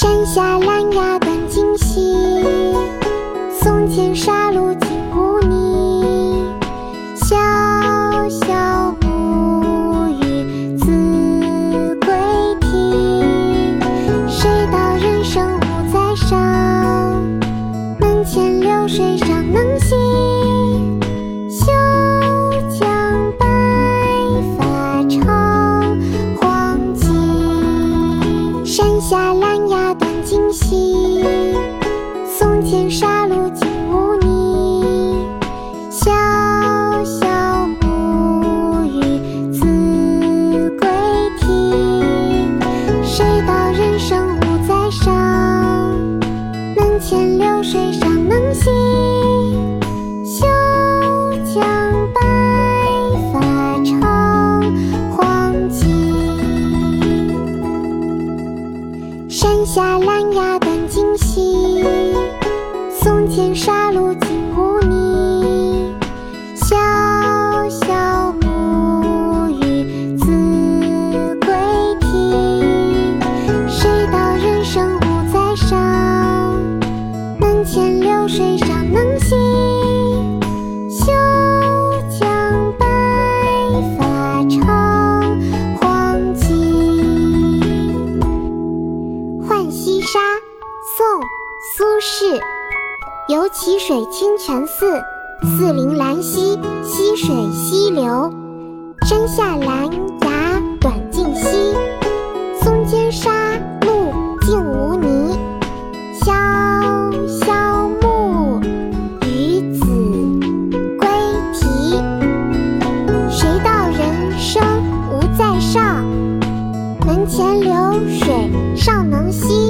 山下兰芽短浸溪松间沙路净无泥潇潇暮雨子规啼谁道人生无再少门前流水尚能西短径细，松间沙路净无泥。萧萧暮雨子规啼，谁道人生无再少？门前流水山下兰芽短浸溪，松间沙路苏轼。游蕲水清泉寺，四邻兰溪溪水西流。山下兰芽短浸溪，松间沙路净无泥。小小木鱼子规啼，谁道人生无再上？门前流水尚能西，